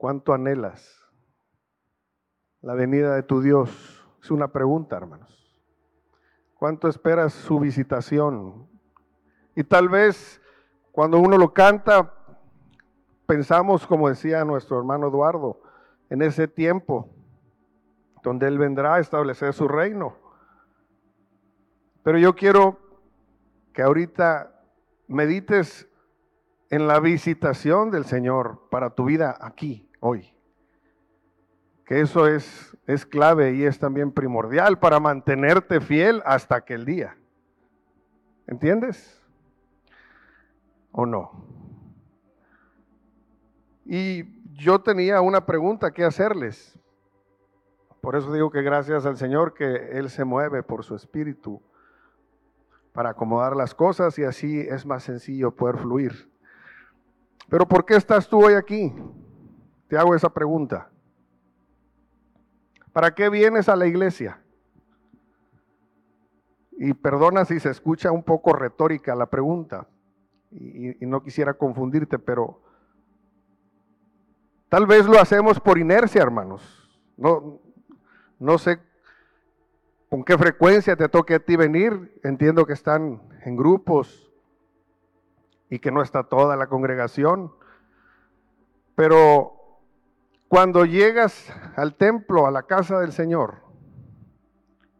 ¿Cuánto anhelas la venida de tu Dios? Es una pregunta, hermanos. ¿Cuánto esperas su visitación? Y tal vez cuando uno lo canta, pensamos, como decía nuestro hermano Eduardo, en ese tiempo donde Él vendrá a establecer su reino. Pero yo quiero que ahorita medites en la visitación del Señor para tu vida aquí, hoy. Que eso es, es clave y es también primordial para mantenerte fiel hasta aquel día. ¿Entiendes? ¿O no? Y yo tenía una pregunta que hacerles. Por eso digo que gracias al Señor que Él se mueve por su espíritu para acomodar las cosas y así es más sencillo poder fluir. Pero ¿por qué estás tú hoy aquí? Te hago esa pregunta. ¿Para qué vienes a la iglesia? Y perdona si se escucha un poco retórica la pregunta, y, no quisiera confundirte, pero tal vez lo hacemos por inercia, hermanos. No, no sé con qué frecuencia te toque a ti venir. Entiendo que están en grupos y que no está toda la congregación. Pero cuando llegas al templo, a la casa del Señor,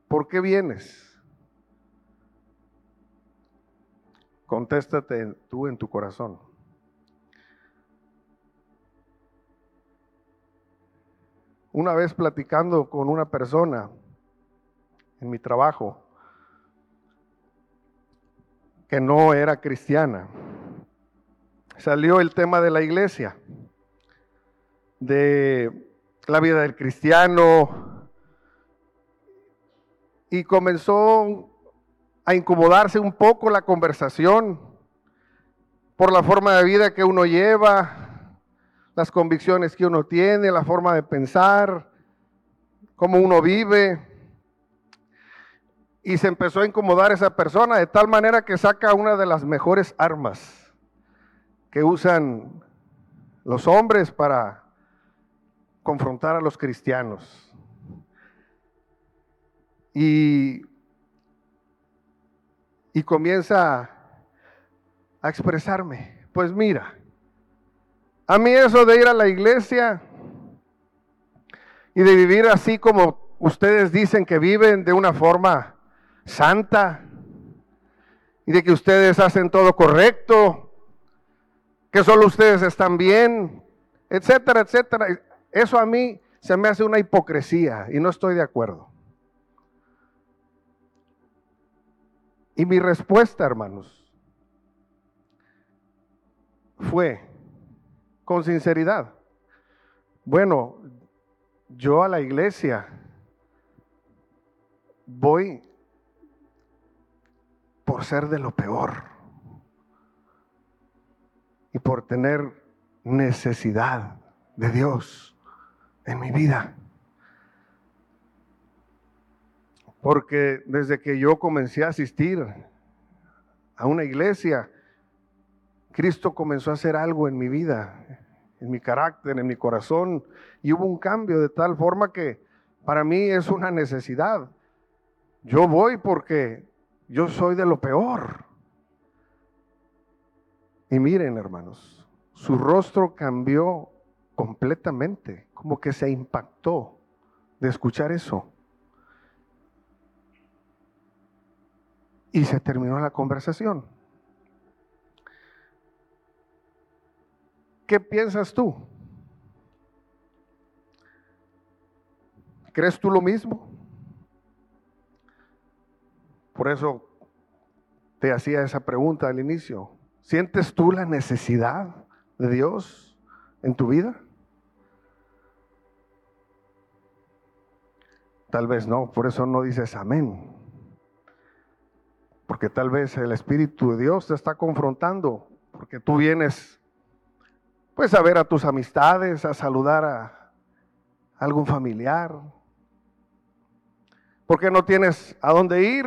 ¿por qué vienes? Contéstate tú en tu corazón. Una vez platicando con una persona en mi trabajo que no era cristiana, salió el tema de la iglesia, de la vida del cristiano, y comenzó a incomodarse un poco la conversación por la forma de vida que uno lleva, las convicciones que uno tiene, la forma de pensar, cómo uno vive. Y se empezó a incomodar esa persona de tal manera que saca una de las mejores armas que usan los hombres para confrontar a los cristianos. Y, y comienza a expresarme, pues mira, a mí eso de ir a la iglesia y de vivir así como ustedes dicen que viven de una forma santa y de que ustedes hacen todo correcto, que solo ustedes están bien, etcétera, etcétera. Eso a mí se me hace una hipocresía y no estoy de acuerdo. Y mi respuesta, hermanos, fue, con sinceridad. Bueno, yo a la iglesia voy por ser de lo peor y por tener necesidad de Dios en mi vida. Porque desde que yo comencé a asistir a una iglesia, Cristo comenzó a hacer algo en mi vida, en mi carácter, en mi corazón, y hubo un cambio de tal forma que para mí es una necesidad. Yo voy porque yo soy de lo peor. Y miren, hermanos, su rostro cambió completamente, como que se impactó de escuchar eso. Y se terminó la conversación. ¿Qué piensas tú? ¿Crees tú lo mismo? Por eso te hacía esa pregunta al inicio. ¿Sientes tú la necesidad de Dios en tu vida? Tal vez no, por eso no dices amén. Porque tal vez el Espíritu de Dios te está confrontando, porque tú vienes pues a ver a tus amistades, a saludar a algún familiar. Porque no tienes a dónde ir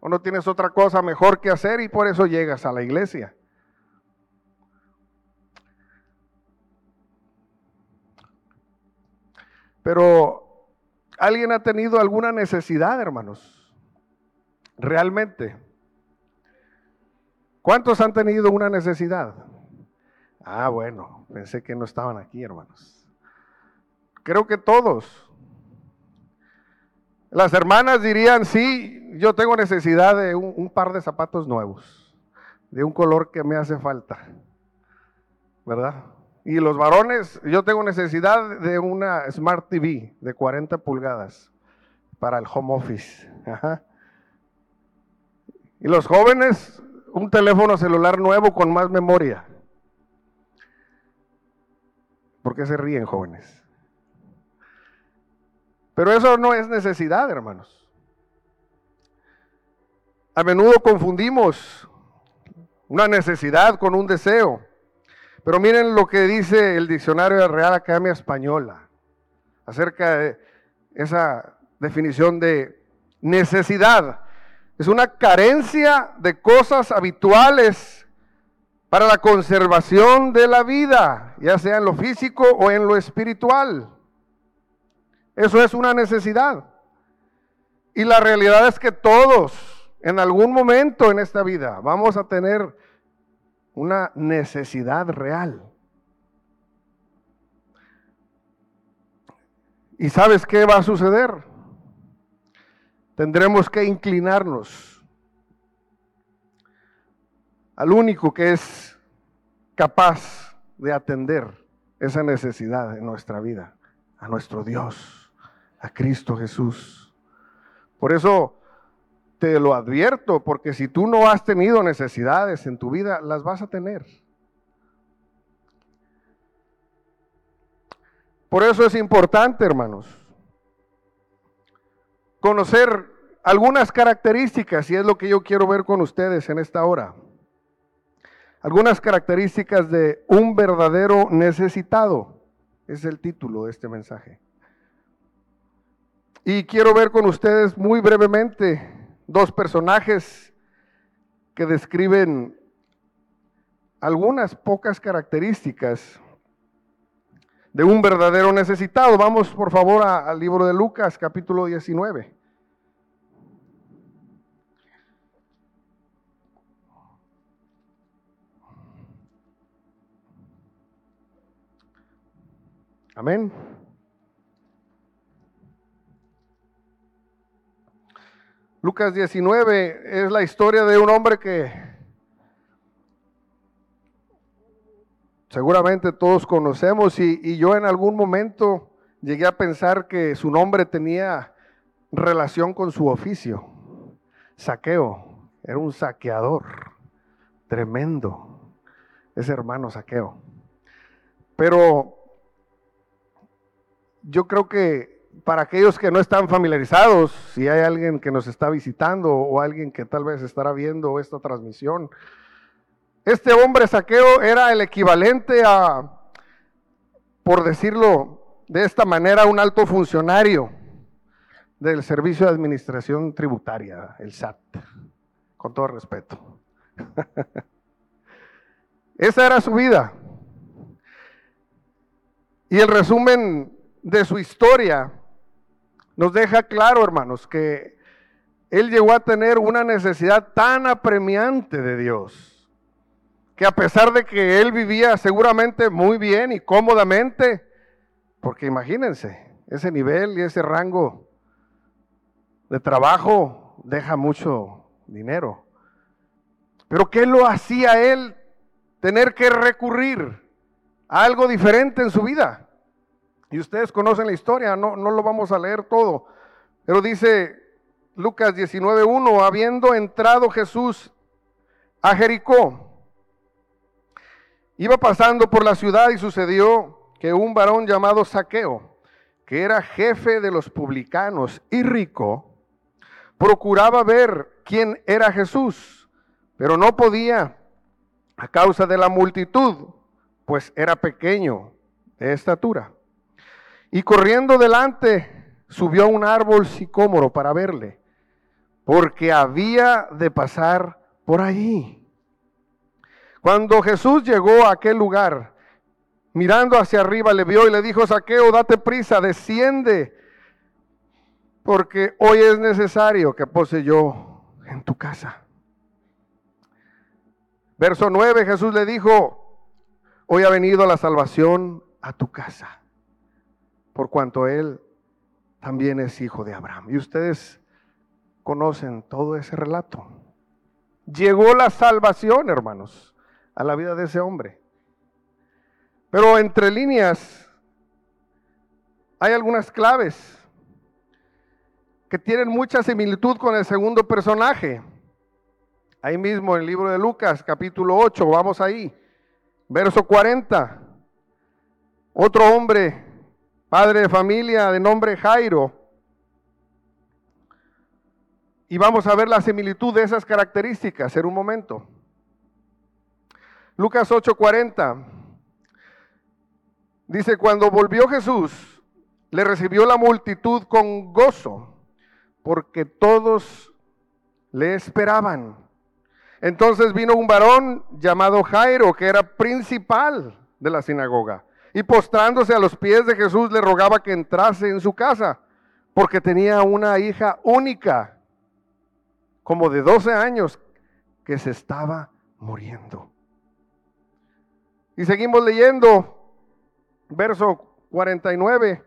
o no tienes otra cosa mejor que hacer y por eso llegas a la iglesia. Pero ¿alguien ha tenido alguna necesidad, hermanos? Realmente. ¿Cuántos han tenido una necesidad? Ah, bueno, pensé que no estaban aquí, hermanos. Creo que todos. Las hermanas dirían, sí, yo tengo necesidad de un, par de zapatos nuevos, de un color que me hace falta, ¿verdad? Y los varones, yo tengo necesidad de una Smart TV de 40 pulgadas para el home office. Y los jóvenes, un teléfono celular nuevo con más memoria. ¿Por qué se ríen jóvenes? Pero eso no es necesidad, hermanos. A menudo confundimos una necesidad con un deseo. Pero miren lo que dice el diccionario de Real Academia Española acerca de esa definición de necesidad. Es una carencia de cosas habituales para la conservación de la vida, ya sea en lo físico o en lo espiritual. Eso es una necesidad. Y la realidad es que todos, en algún momento en esta vida, vamos a tener una necesidad real. ¿Y sabes qué va a suceder? Tendremos que inclinarnos al único que es capaz de atender esa necesidad en nuestra vida, a nuestro Dios a Cristo Jesús. Por eso te lo advierto, porque si tú no has tenido necesidades en tu vida, las vas a tener. Por eso es importante, hermanos, conocer algunas características, y es lo que yo quiero ver con ustedes en esta hora. Algunas características de un verdadero necesitado. Es el título de este mensaje. Y quiero ver con ustedes muy brevemente dos personajes que describen algunas pocas características de un verdadero necesitado. Vamos por favor al libro de Lucas capítulo 19. Amén. Lucas 19 es la historia de un hombre que seguramente todos conocemos y, yo en algún momento llegué a pensar que su nombre tenía relación con su oficio. Saqueo, era un saqueador tremendo, ese hermano saqueo. Pero yo creo que para aquellos que no están familiarizados, si hay alguien que nos está visitando o alguien que tal vez estará viendo esta transmisión, este hombre saqueo era el equivalente a, por decirlo de esta manera, un alto funcionario del Servicio de Administración Tributaria, el SAT, con todo respeto. Esa era su vida. Y el resumen de su historia nos deja claro, hermanos, que él llegó a tener una necesidad tan apremiante de Dios, que a pesar de que él vivía seguramente muy bien y cómodamente, porque imagínense, ese nivel y ese rango de trabajo deja mucho dinero. Pero ¿qué lo hacía él tener que recurrir a algo diferente en su vida? Y ustedes conocen la historia, no, no lo vamos a leer todo. Pero dice Lucas 19.1, habiendo entrado Jesús a Jericó, iba pasando por la ciudad y sucedió que un varón llamado Saqueo, que era jefe de los publicanos y rico, procuraba ver quién era Jesús, pero no podía a causa de la multitud, pues era pequeño de estatura. Y corriendo delante, subió a un árbol sicómoro para verle, porque había de pasar por allí. Cuando Jesús llegó a aquel lugar, mirando hacia arriba, le vio y le dijo, Saqueo, date prisa, desciende, porque hoy es necesario que pose yo en tu casa. Verso 9, Jesús le dijo, hoy ha venido la salvación a tu casa, por cuanto él también es hijo de Abraham. Y ustedes conocen todo ese relato. Llegó la salvación, hermanos, a la vida de ese hombre. Pero entre líneas hay algunas claves que tienen mucha similitud con el segundo personaje. Ahí mismo en el libro de Lucas, capítulo 8, vamos ahí, verso 40. Otro hombre, padre de familia de nombre Jairo. Y vamos a ver la similitud de esas características en un momento. Lucas 8:40 dice, cuando volvió Jesús, le recibió la multitud con gozo, porque todos le esperaban. Entonces vino un varón llamado Jairo, que era principal de la sinagoga, y postrándose a los pies de Jesús le rogaba que entrase en su casa, porque tenía una hija única, como de 12 años, que se estaba muriendo. Y seguimos leyendo, verso 49.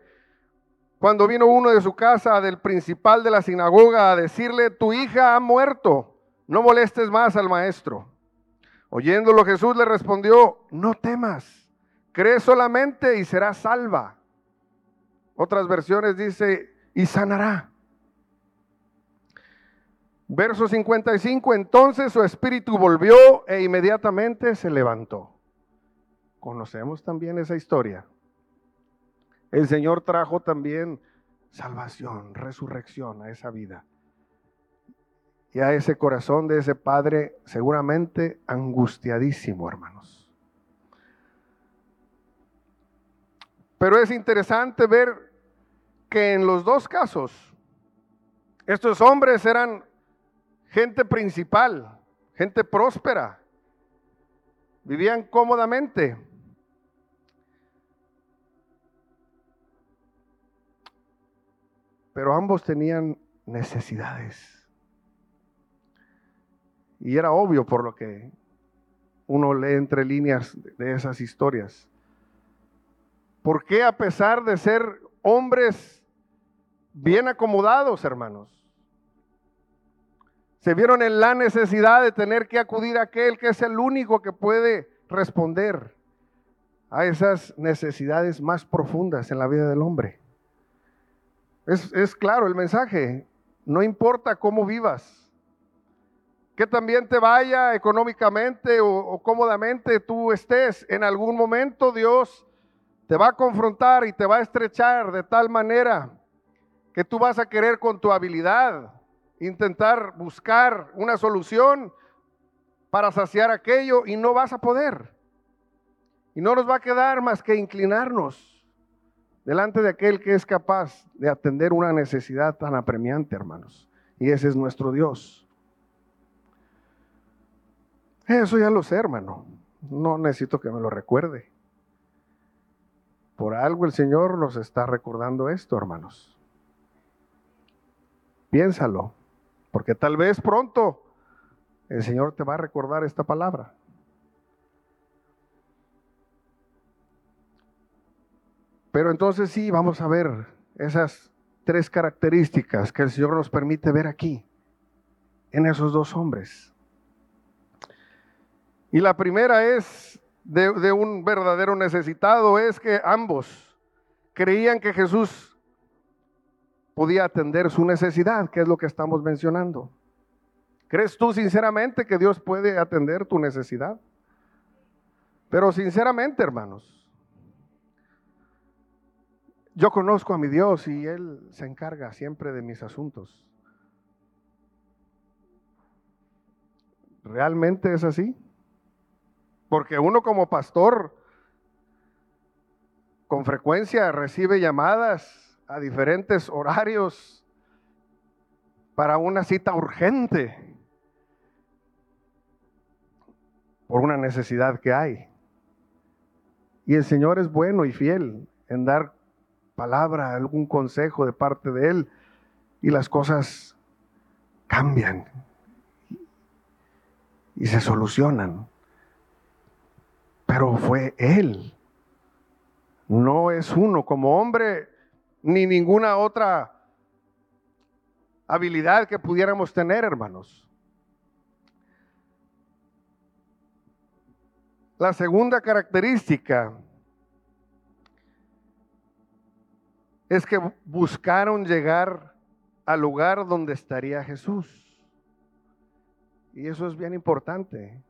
Cuando vino uno de su casa, del principal de la sinagoga, a decirle, tu hija ha muerto, no molestes más al maestro. Oyéndolo Jesús le respondió, no temas, cree solamente y será salva. Otras versiones dice, y sanará. Verso 55, entonces su espíritu volvió e inmediatamente se levantó. Conocemos también esa historia. El Señor trajo también salvación, resurrección a esa vida. Y a ese corazón de ese padre seguramente angustiadísimo, hermanos. Pero es interesante ver que en los dos casos, estos hombres eran gente principal, gente próspera, vivían cómodamente, pero ambos tenían necesidades. Y era obvio por lo que uno lee entre líneas de esas historias. ¿Por qué a pesar de ser hombres bien acomodados, hermanos? Se vieron en la necesidad de tener que acudir a aquel que es el único que puede responder a esas necesidades más profundas en la vida del hombre. Es, claro el mensaje. No importa cómo vivas, que también te vaya económicamente o, cómodamente tú estés, en algún momento Dios te va a confrontar y te va a estrechar de tal manera que tú vas a querer con tu habilidad intentar buscar una solución para saciar aquello y no vas a poder. Y no nos va a quedar más que inclinarnos delante de aquel que es capaz de atender una necesidad tan apremiante, hermanos. Y ese es nuestro Dios. Eso ya lo sé, hermano. No necesito que me lo recuerde. Por algo el Señor nos está recordando esto, hermanos. Piénsalo, porque tal vez pronto el Señor te va a recordar esta palabra. Pero entonces sí, vamos a ver esas tres características que el Señor nos permite ver aquí, en esos dos hombres. Y la primera es de, un verdadero necesitado, es que ambos creían que Jesús podía atender su necesidad, que es lo que estamos mencionando. ¿Crees tú sinceramente que Dios puede atender tu necesidad? Pero sinceramente, hermanos, yo conozco a mi Dios y Él se encarga siempre de mis asuntos. ¿Realmente es así? Porque uno como pastor con frecuencia recibe llamadas a diferentes horarios para una cita urgente por una necesidad que hay. Y el Señor es bueno y fiel en dar palabra, algún consejo de parte de Él. Y las cosas cambian y se solucionan. Pero fue Él. No es uno como hombre ni ninguna otra habilidad que pudiéramos tener, hermanos. La segunda característica es que buscaron llegar al lugar donde estaría Jesús. Y eso es bien importante.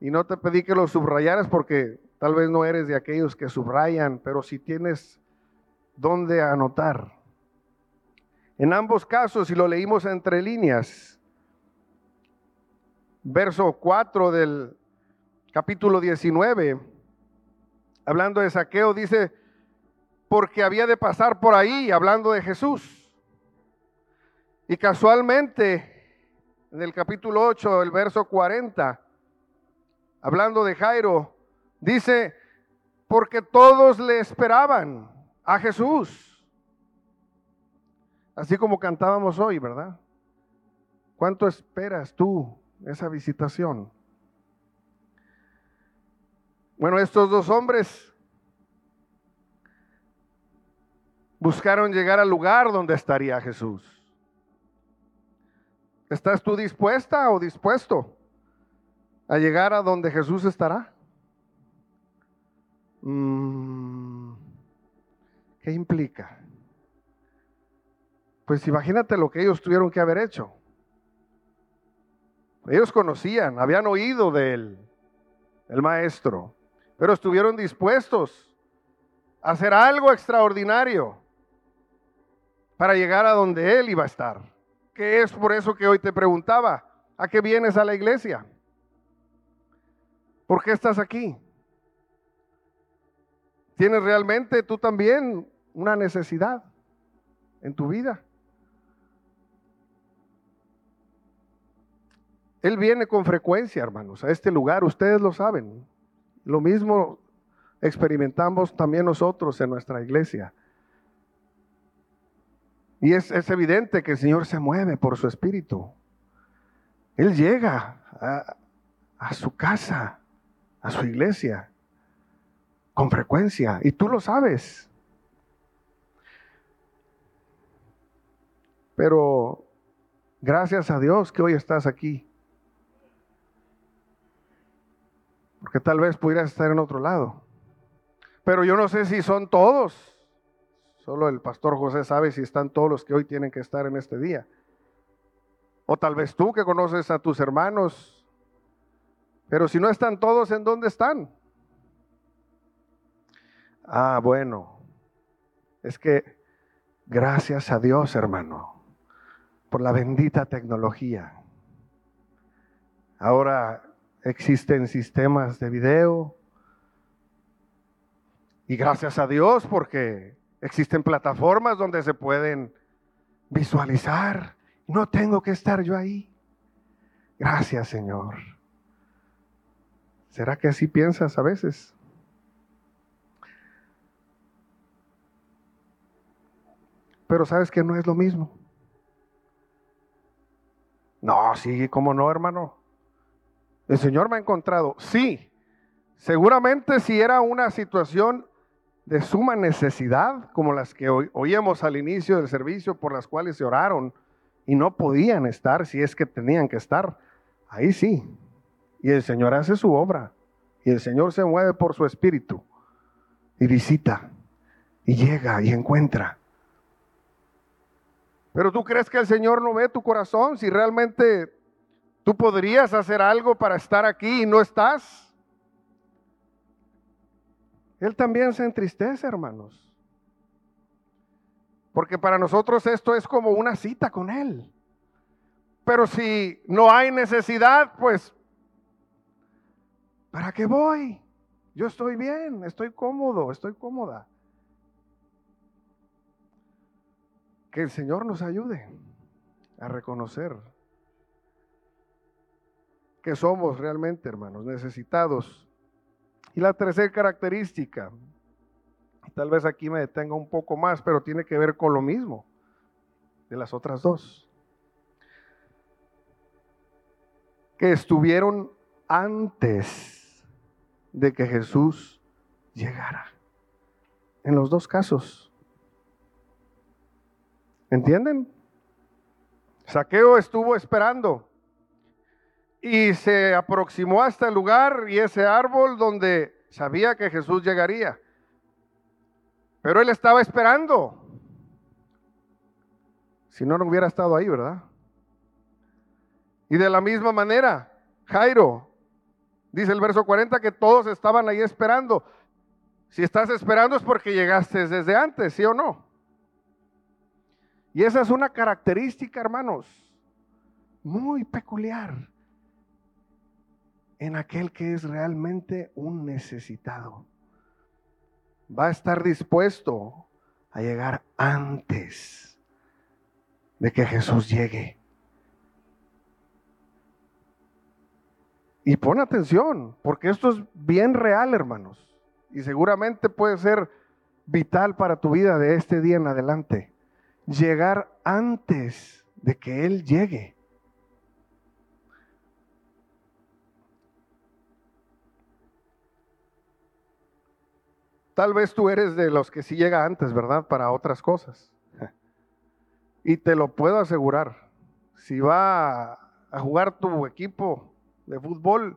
Y no te pedí que lo subrayaras porque tal vez no eres de aquellos que subrayan, pero si tienes dónde anotar. En ambos casos, si lo leímos entre líneas, verso 4 del capítulo 19, hablando de saqueo, dice, porque había de pasar por ahí, hablando de Jesús. Y casualmente, en el capítulo 8, el verso 40, hablando de Jairo, dice, porque todos le esperaban a Jesús. Así como cantábamos hoy, ¿verdad? ¿Cuánto esperas tú esa visitación? Bueno, estos dos hombres buscaron llegar al lugar donde estaría Jesús. ¿Estás tú dispuesta o dispuesto a llegar a donde Jesús estará? Mm, ¿Qué implica? Pues imagínate lo que ellos tuvieron que haber hecho. Ellos conocían, habían oído de él, el maestro, pero estuvieron dispuestos a hacer algo extraordinario para llegar a donde Él iba a estar. Que es por eso que hoy te preguntaba, ¿a qué vienes a la iglesia? ¿Por qué estás aquí? ¿Tienes realmente tú también una necesidad en tu vida? Él viene con frecuencia, hermanos, a este lugar, ustedes lo saben. Lo mismo experimentamos también nosotros en nuestra iglesia. Y es, evidente que el Señor se mueve por su espíritu. Él llega a, a su casa, a su iglesia, con frecuencia. Y tú lo sabes. Pero gracias a Dios que hoy estás aquí. Porque tal vez pudieras estar en otro lado. Pero yo no sé si son todos Solo el pastor José sabe si están todos los que hoy tienen que estar en este día. O tal vez tú que conoces a tus hermanos. Pero si no están todos, ¿en dónde están? Ah, bueno. Es que gracias a Dios, hermano, por la bendita tecnología. Ahora existen sistemas de video. Y gracias a Dios porque Existen plataformas donde se pueden visualizar. No tengo que estar yo ahí. Gracias, Señor. ¿Será que así piensas a veces? Pero sabes que no es lo mismo. No, sí, ¿cómo no, hermano? El Señor me ha encontrado. Sí, seguramente si era una situación de suma necesidad, como las que oíamos al inicio del servicio, por las cuales se oraron y no podían estar si es que tenían que estar, ahí sí. Y el Señor hace su obra. Y el Señor se mueve por su espíritu y visita y llega y encuentra. Pero tú crees que el Señor no ve tu corazón si realmente tú podrías hacer algo para estar aquí y no estás. Él también se entristece, hermanos. Porque para nosotros esto es como una cita con Él. Pero si no hay necesidad, pues, ¿para qué voy? Yo estoy bien, estoy cómodo, estoy cómoda. Que el Señor nos ayude a reconocer que somos realmente, hermanos, necesitados Y la tercera característica, tal vez aquí me detenga un poco más, pero tiene que ver con lo mismo de las otras dos. Que estuvieron antes de que Jesús llegara. En los dos casos. ¿Entienden? Saqueo estuvo esperando y se aproximó hasta el lugar y ese árbol donde sabía que Jesús llegaría. Pero él estaba esperando. Si no, no hubiera estado ahí, ¿verdad? Y de la misma manera, Jairo, dice el verso 40 que todos estaban ahí esperando. Si estás esperando es porque llegaste desde antes, ¿sí o no? Y esa es una característica, hermanos, muy peculiar en aquel que es realmente un necesitado. Va a estar dispuesto a llegar antes de que Jesús llegue. Y pon atención, porque esto es bien real, hermanos. Y seguramente puede ser vital para tu vida de este día en adelante. Llegar antes de que Él llegue. Tal vez tú eres de los que sí llega antes, ¿verdad? Para otras cosas. Y te lo puedo asegurar. Si va a jugar tu equipo de fútbol,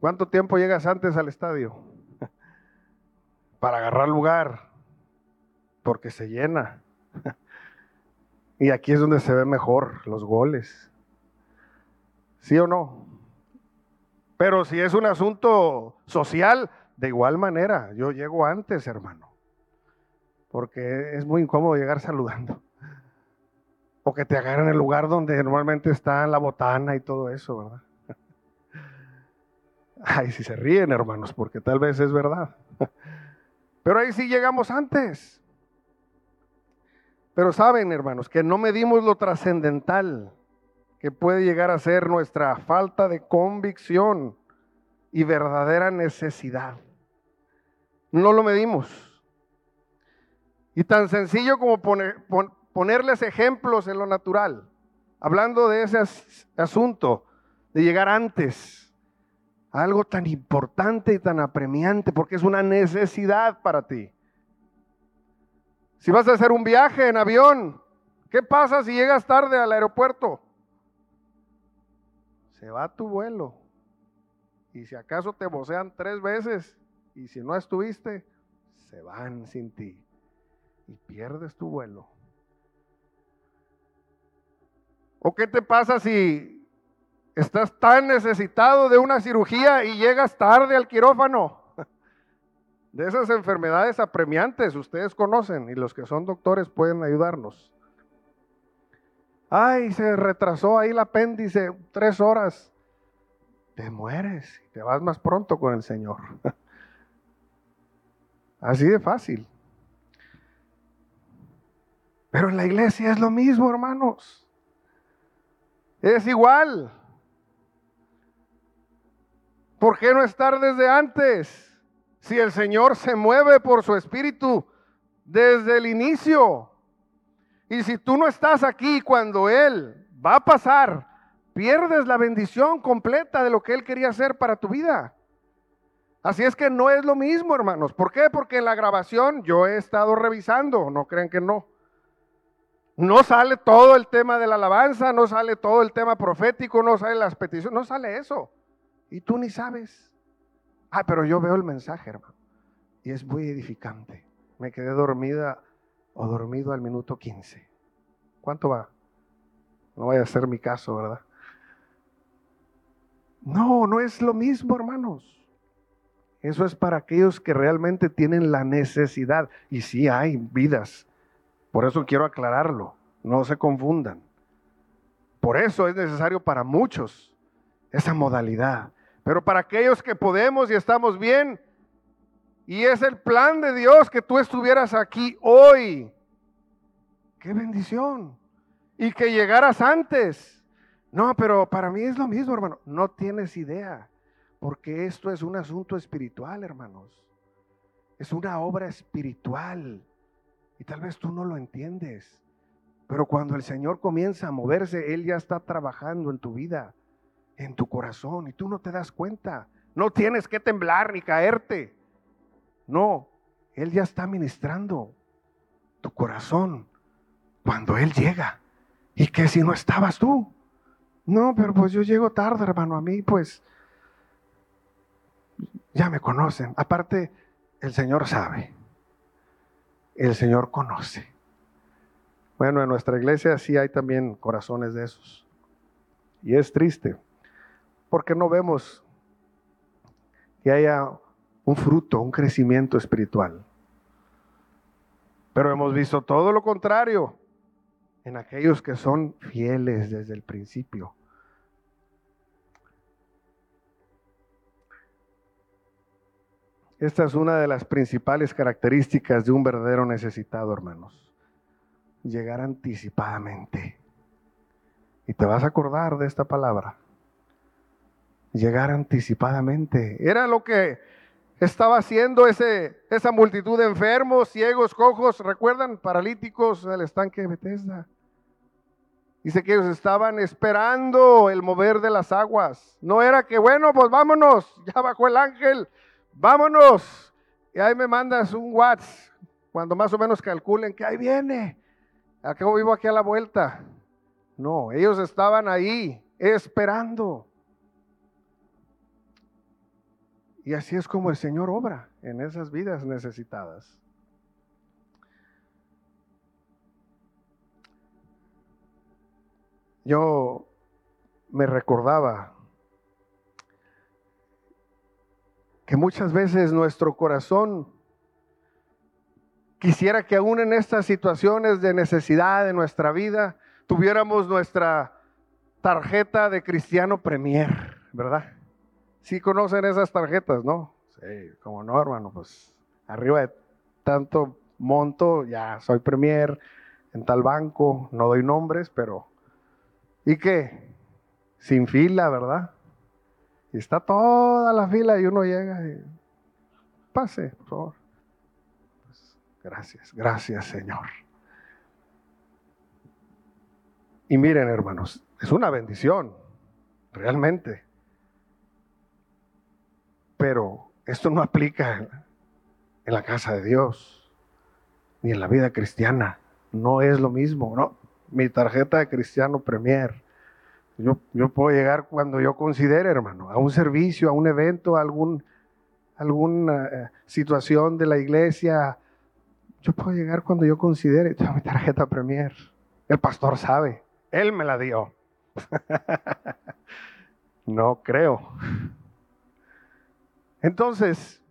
¿cuánto tiempo llegas antes al estadio? Para agarrar lugar, porque se llena. Y aquí es donde se ve mejor los goles. ¿Sí o no? Pero si es un asunto social, de igual manera, yo llego antes, hermano. Porque es muy incómodo llegar saludando. O que te agarren en el lugar donde normalmente está la botana y todo eso, ¿verdad? Ay, si se ríen, hermanos, porque tal vez es verdad. Pero ahí sí llegamos antes. Pero saben, hermanos, que no medimos lo trascendental que puede llegar a ser nuestra falta de convicción y verdadera necesidad. No lo medimos. Y tan sencillo como ponerles ejemplos en lo natural, hablando de ese asunto, de llegar antes, a algo tan importante y tan apremiante, porque es una necesidad para ti. Si vas a hacer un viaje en avión, ¿qué pasa si llegas tarde al aeropuerto? se va tu vuelo. Y si acaso te vocean tres veces y si no estuviste, se van sin ti y pierdes tu vuelo. ¿O qué te pasa si estás tan necesitado de una cirugía y llegas tarde al quirófano? De esas enfermedades apremiantes, ustedes conocen y los que son doctores pueden ayudarnos. Ay, se retrasó ahí el apéndice tres horas. Te mueres y te vas más pronto con el Señor. Así de fácil. Pero en la iglesia es lo mismo, hermanos. Es igual. ¿Por qué no estar desde antes? Si el Señor se mueve por su espíritu desde el inicio. Y si tú no estás aquí cuando Él va a pasar, pierdes la bendición completa de lo que Él quería hacer para tu vida. Así es que no es lo mismo, hermanos. ¿Por qué? Porque en la grabación yo he estado revisando, no crean que no. No sale todo el tema de la alabanza, no sale todo el tema profético, no sale las peticiones, no sale eso. Y tú ni sabes. Ah, pero yo veo el mensaje, hermano. Y es muy edificante. Me quedé dormida o dormido al minuto 15. ¿Cuánto va? No vaya a ser mi caso, ¿verdad? No, no es lo mismo, hermanos. Eso es para aquellos que realmente tienen la necesidad. Y sí hay vidas. Por eso quiero aclararlo. No se confundan. Por eso es necesario para muchos esa modalidad. Pero para aquellos que podemos y estamos bien, y es el plan de Dios que tú estuvieras aquí hoy. ¡Qué bendición! Y que llegaras antes. No, pero para mí es lo mismo, hermano. No tienes idea. Porque esto es un asunto espiritual, hermanos. Es una obra espiritual. Y tal vez tú no lo entiendes. Pero cuando el Señor comienza a moverse, Él ya está trabajando en tu vida, en tu corazón, y tú no te das cuenta. No tienes que temblar ni caerte. No, Él ya está ministrando tu corazón cuando Él llega. ¿Y que si no estabas tú? No, pero pues yo llego tarde, hermano. A mí, pues, ya me conocen. Aparte, el Señor sabe. El Señor conoce. Bueno, en nuestra iglesia sí hay también corazones de esos. Y es triste, porque no vemos que haya un fruto, un crecimiento espiritual. Pero hemos visto todo lo contrario en aquellos que son fieles desde el principio. Esta es una de las principales características de un verdadero necesitado, hermanos. Llegar anticipadamente. Y te vas a acordar de esta palabra. Llegar anticipadamente. Era lo que estaba haciendo ese, esa multitud de enfermos, ciegos, cojos, recuerdan, paralíticos del estanque de Bethesda. Dice que ellos estaban esperando el mover de las aguas. No era que, bueno, pues vámonos, ya bajó el ángel, vámonos. Y ahí me mandas un WhatsApp, cuando más o menos calculen que ahí viene. Acabo vivo aquí a la vuelta. No, ellos estaban ahí esperando. Y así es como el Señor obra en esas vidas necesitadas. Yo me recordaba que muchas veces nuestro corazón quisiera que aún en estas situaciones de necesidad de nuestra vida tuviéramos nuestra tarjeta de cristiano premier, ¿verdad? Sí conocen esas tarjetas, ¿no? Sí, como no, hermano, pues arriba de tanto monto, ya soy premier en tal banco, no doy nombres, pero ¿y qué? Sin fila, ¿verdad? Y está toda la fila y uno llega y pase, por favor. Pues, gracias, gracias, Señor. Y miren, hermanos, es una bendición, realmente. Pero esto no aplica en la casa de Dios, ni en la vida cristiana. No es lo mismo, ¿no? Mi tarjeta de cristiano premier. Yo, puedo llegar cuando yo considere, hermano, a un servicio, a un evento, a algún, alguna eh, situación de la iglesia. Yo puedo llegar cuando yo considere. Tengo mi tarjeta premier. El pastor sabe. Él me la dio. no creo. Entonces,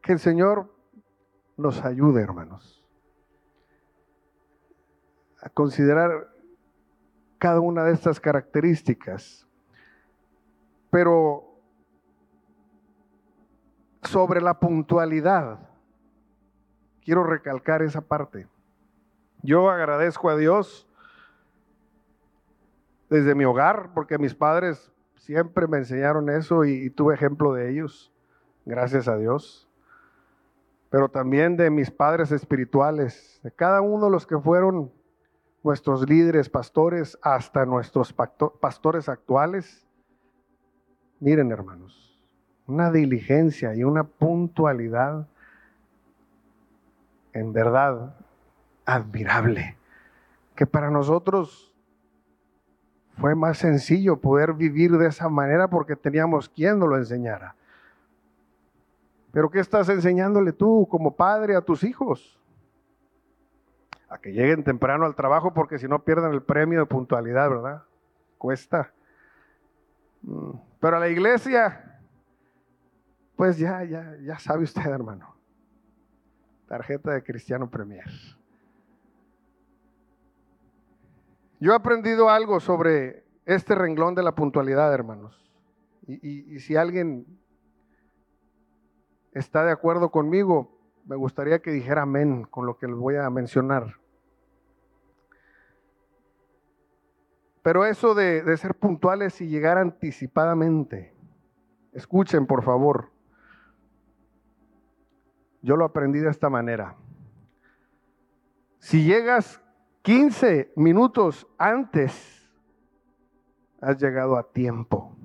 que el Señor nos ayude, hermanos, a considerar cada una de estas características. Pero sobre la puntualidad, quiero recalcar esa parte. Yo agradezco a Dios desde mi hogar, porque mis padres Siempre me enseñaron eso y, tuve ejemplo de ellos, gracias a Dios. Pero también de mis padres espirituales, de cada uno de los que fueron nuestros líderes, pastores, hasta nuestros pastores actuales. Miren, hermanos, una diligencia y una puntualidad en verdad admirable, que para nosotros fue más sencillo poder vivir de esa manera porque teníamos quien nos lo enseñara. Pero ¿qué estás enseñándole tú como padre a tus hijos? Que lleguen temprano al trabajo porque si no pierden el premio de puntualidad, ¿verdad? Cuesta. Mm, pero a la iglesia, pues ya, ya, ya sabe usted, hermano. Tarjeta de Cristiano Premier. Yo he aprendido algo sobre este renglón de la puntualidad, hermanos. Y, si alguien está de acuerdo conmigo, me gustaría que dijera amén con lo que les voy a mencionar. Pero eso de, de ser puntuales y llegar anticipadamente, escuchen por favor, yo lo aprendí de esta manera. Si llegas 15 minutos antes, has llegado a tiempo.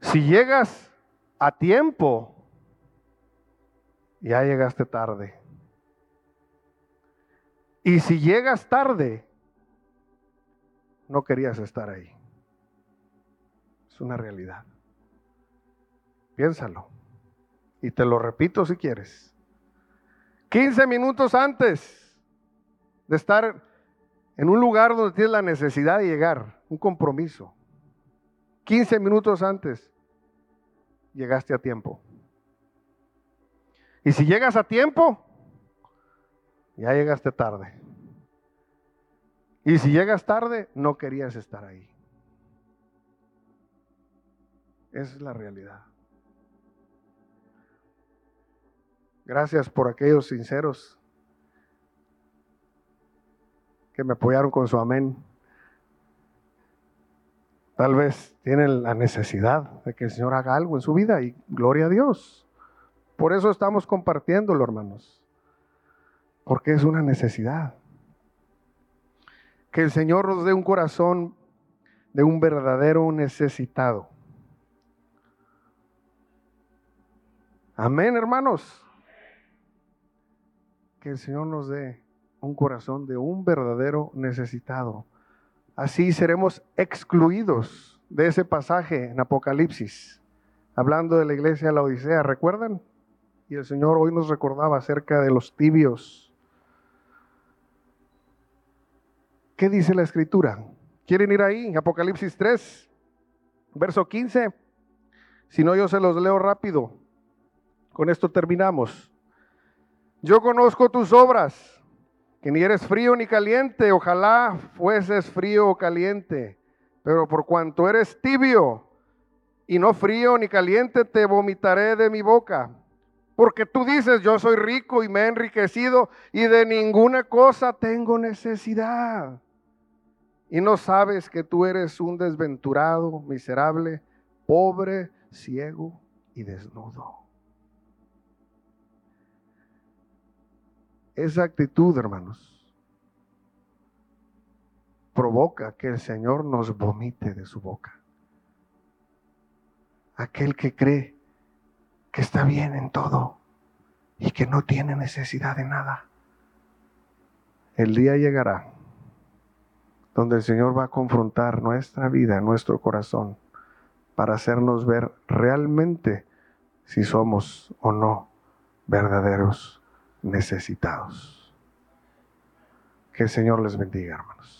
Si llegas a tiempo, ya llegaste tarde. Y si llegas tarde, no querías estar ahí. Es una realidad. Piénsalo. Y te lo repito si quieres. 15 minutos antes de estar en un lugar donde tienes la necesidad de llegar, un compromiso. 15 minutos antes, llegaste a tiempo. Y si llegas a tiempo, ya llegaste tarde. Y si llegas tarde, no querías estar ahí. Esa es la realidad. Gracias por aquellos sinceros que me apoyaron con su amén. Tal vez tienen la necesidad de que el Señor haga algo en su vida y gloria a Dios. Por eso estamos compartiéndolo, hermanos. Porque es una necesidad. Que el Señor nos dé un corazón de un verdadero necesitado. Amén, hermanos. Que el Señor nos dé un corazón de un verdadero necesitado. Así seremos excluidos de ese pasaje en Apocalipsis, hablando de la iglesia de la Odisea, ¿recuerdan? Y el Señor hoy nos recordaba acerca de los tibios. ¿Qué dice la escritura? ¿Quieren ir ahí? Apocalipsis 3, verso 15. Si no, yo se los leo rápido. Con esto terminamos. Yo conozco tus obras que ni eres frío ni caliente, ojalá fueses frío o caliente, pero por cuanto eres tibio y no frío ni caliente, te vomitaré de mi boca. Porque tú dices, yo soy rico y me he enriquecido y de ninguna cosa tengo necesidad. Y no sabes que tú eres un desventurado, miserable, pobre, ciego y desnudo. Esa actitud, hermanos, provoca que el Señor nos vomite de su boca. Aquel que cree que está bien en todo y que no tiene necesidad de nada. El día llegará donde el Señor va a confrontar nuestra vida, nuestro corazón, para hacernos ver realmente si somos o no verdaderos necesitados. Que el Señor les bendiga, hermanos.